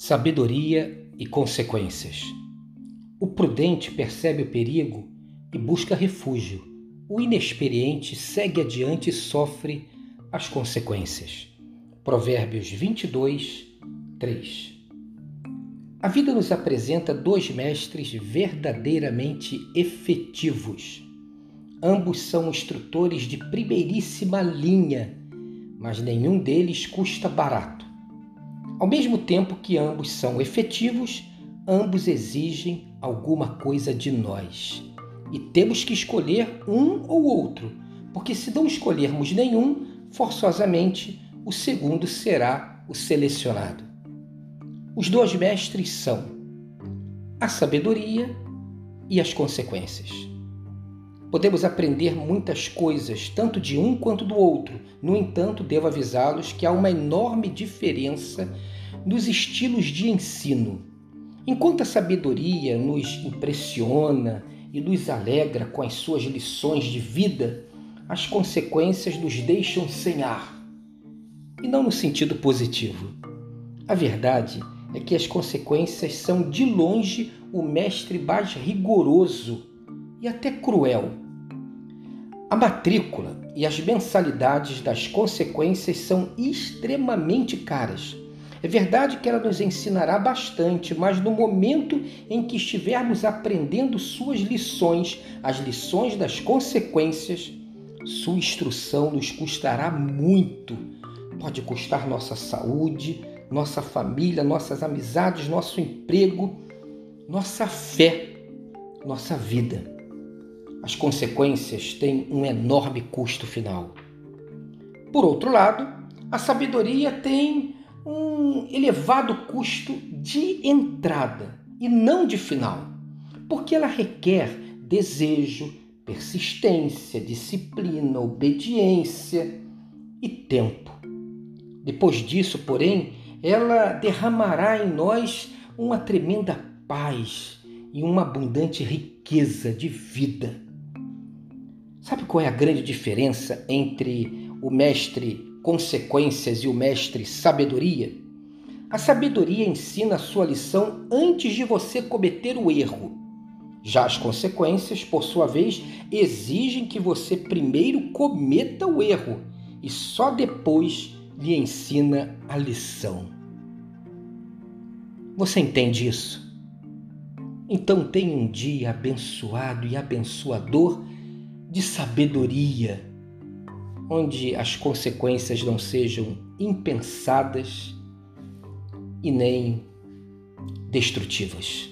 Sabedoria e consequências. O prudente percebe o perigo e busca refúgio. O inexperiente segue adiante e sofre as consequências. Provérbios 22, 3. A vida nos apresenta dois mestres verdadeiramente efetivos. Ambos são instrutores de primeiríssima linha, mas nenhum deles custa barato. Ao mesmo tempo que ambos são efetivos, ambos exigem alguma coisa de nós. E temos que escolher um ou outro, porque se não escolhermos nenhum, forçosamente o segundo será o selecionado. Os dois mestres são a sabedoria e as consequências. Podemos aprender muitas coisas, tanto de um quanto do outro. No entanto, devo avisá-los que há uma enorme diferença nos estilos de ensino. Enquanto a sabedoria nos impressiona e nos alegra com as suas lições de vida, as consequências nos deixam sem ar. E não no sentido positivo. A verdade é que as consequências são de longe o mestre mais rigoroso e até cruel. A matrícula e as mensalidades das consequências são extremamente caras. É verdade que ela nos ensinará bastante, mas no momento em que estivermos aprendendo suas lições, as lições das consequências, sua instrução nos custará muito. Pode custar nossa saúde, nossa família, nossas amizades, nosso emprego, nossa fé, nossa vida as consequências têm um enorme custo final. Por outro lado, a sabedoria tem um elevado custo de entrada e não de final, porque ela requer desejo, persistência, disciplina, obediência e tempo. Depois disso, porém, ela derramará em nós uma tremenda paz e uma abundante riqueza de vida. Sabe qual é a grande diferença entre o mestre consequências e o mestre sabedoria? A sabedoria ensina a sua lição antes de você cometer o erro. Já as consequências, por sua vez, exigem que você primeiro cometa o erro e só depois lhe ensina a lição. Você entende isso? Então tenha um dia abençoado e abençoador de sabedoria, onde as consequências não sejam impensadas e nem destrutivas.